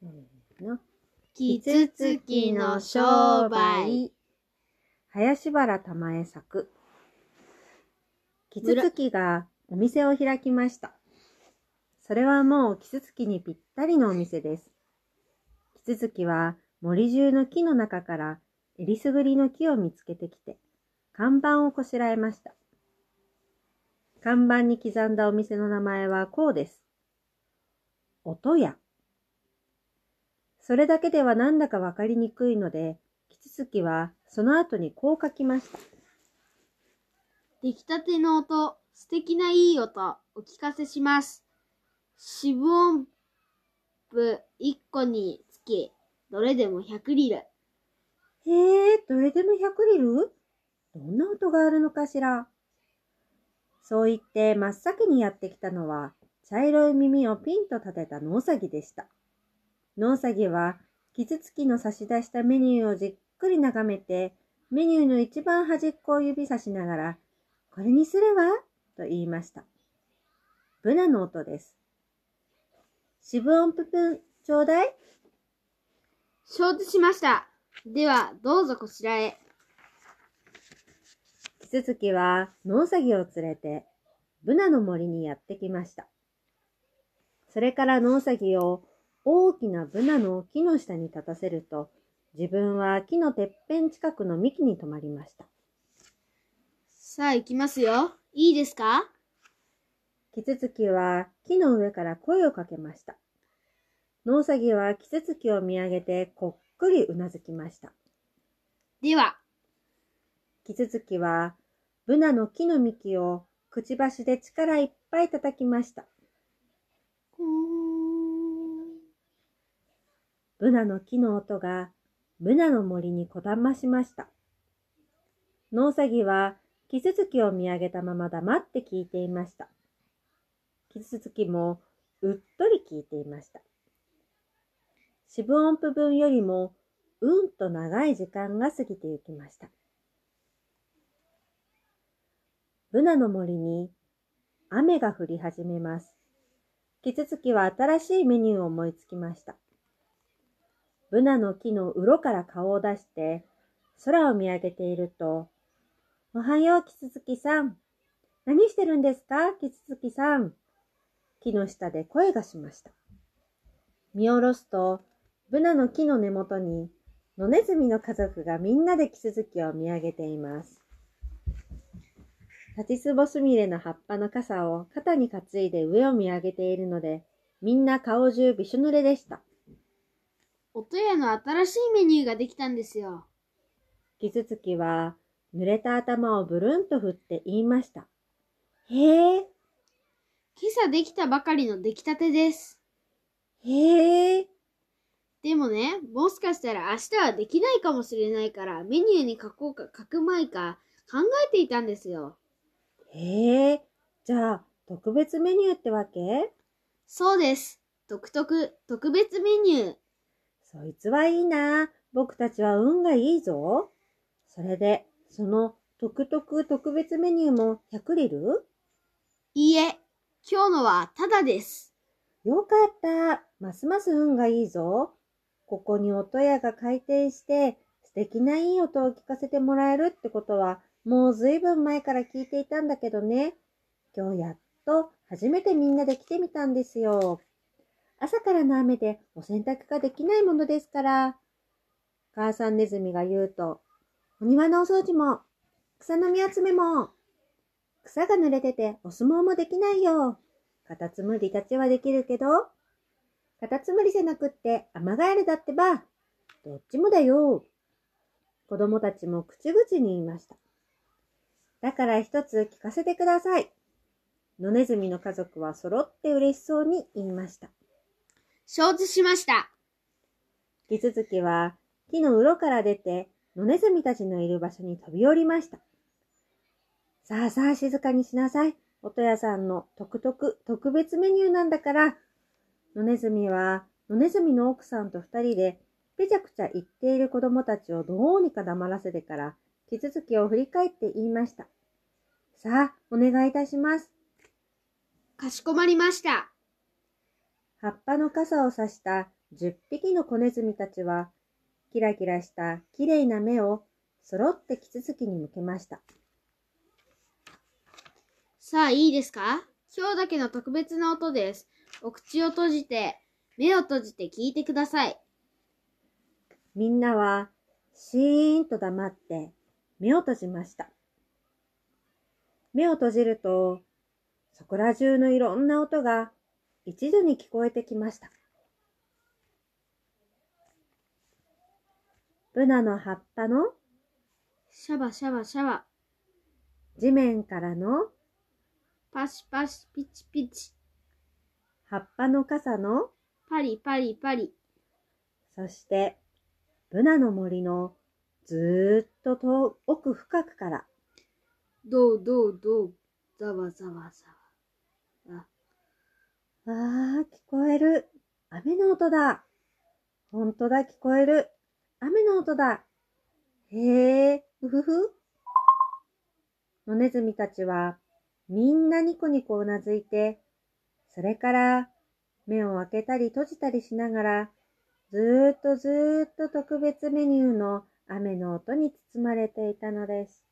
せーの。キツツキの商売。林原玉江作。キツツキがお店を開きました。それはもうキツツキにぴったりのお店です。キツツキは森中の木の中からえりすぐりの木を見つけてきて、看板をこしらえました。看板に刻んだお店の名前はこうです。音屋。それだけではなんだかわかりにくいので、キツツキはその後にこう書きました。出来たての音、素敵ないい音、お聞かせします。四分音符1個につき、どれでも100リル。へえ、どれでも100リル？どんな音があるのかしら？そう言って真っ先にやってきたのは、茶色い耳をピンと立てたノウサギでした。ノウサギは、キツツキの差し出したメニューをじっくり眺めて、メニューの一番端っこを指さしながら、これにするわ、と言いました。ブナの音です。四分音符分、ちょうだい？承知しました。では、どうぞこちらへ。キツツキはノウサギを連れてブナの森にやってきました。それからノウサギを大きなブナの木の下に立たせると自分は木のてっぺん近くの幹に止まりました。さあ、行きますよ。いいですか？キツツキは木の上から声をかけました。ノウサギはキツツキを見上げてこっくりうなずきました。では、キツツキはブナの木の幹をくちばしで力いっぱい叩きました。んブナの木の音がブナの森にこだましました。ノウサギはキツツキを見上げたまま黙って聞いていました。キツツキもうっとり聞いていました。四分音符分よりもうんと長い時間が過ぎてゆきました。ブナの森に雨が降り始めます。キツツキは新しいメニューを思いつきました。ブナの木の鱗から顔を出して空を見上げていると、おはよう、キツツキさん。何してるんですか、キツツキさん。木の下で声がしました。見下ろすと、ブナの木の根元に、野ネズミの家族がみんなでキツツキを見上げています。タチスボスミレの葉っぱの傘を肩に担いで上を見上げているので、みんな顔中びしょ濡れでした。音屋の新しいメニューができたんですよ。キツツキは濡れた頭をブルンと振って言いました。へえ、今朝できたばかりの出来たてです。へえ、でもね、もしかしたら明日はできないかもしれないから、メニューに書こうか書くまいか考えていたんですよ。へえ、じゃあ特別メニューってわけ？そうです。独特、特別メニュー。そいつはいいな。僕たちは運がいいぞ。それで、その特特特別メニューも100リル？いいえ、今日のはただです。よかった。ますます運がいいぞ。ここに音屋が開店して、素敵ないい音を聞かせてもらえるってことは、もうずいぶん前から聞いていたんだけどね。今日やっと初めてみんなで来てみたんですよ。朝からの雨でお洗濯ができないものですから。母さんネズミが言うと、お庭のお掃除も、草の実集めも、草が濡れててお相撲もできないよ。カタツムリたちはできるけど、カタツムリじゃなくってアマガエルだってば、どっちもだよ。子供たちも口々に言いました。だから一つ聞かせてください。野ネズミの家族は揃って嬉しそうに言いました。承知しました。キツツキは木の鱗から出て野ネズミたちのいる場所に飛び降りました。さあさあ静かにしなさい。音屋さんの特特特別メニューなんだから。野ネズミは野ネズミの奥さんと二人でぺちゃくちゃ言っている子供たちをどうにか黙らせてからキツツキを振り返って言いました。さあ、お願いいたします。かしこまりました。葉っぱの傘をさした10匹の子ネズミたちは、キラキラしたきれいな目を揃ってキツツキに向けました。さあ、いいですか？今日だけの特別な音です。お口を閉じて、目を閉じて聞いてください。みんなは、シーンと黙って目を閉じました。目を閉じると、そこら中のいろんな音が一度に聞こえてきました。ブナの葉っぱの？シャバシャバシャバ。地面からの？パシパシピチピチ。葉っぱの傘の？パリパリパリ。そして、ブナの森の？ずーっと遠奥深くから、どうどうどう。ざわざわざわ。あ、ー、聞こえる。雨の音だ。ほんとだ、聞こえる。雨の音だ。へえ、うふふ。野ネズミたちは、みんなニコニコうなずいて、それから、目を開けたり閉じたりしながら、ずーっとずーっと特別メニューの雨の音に包まれていたのです。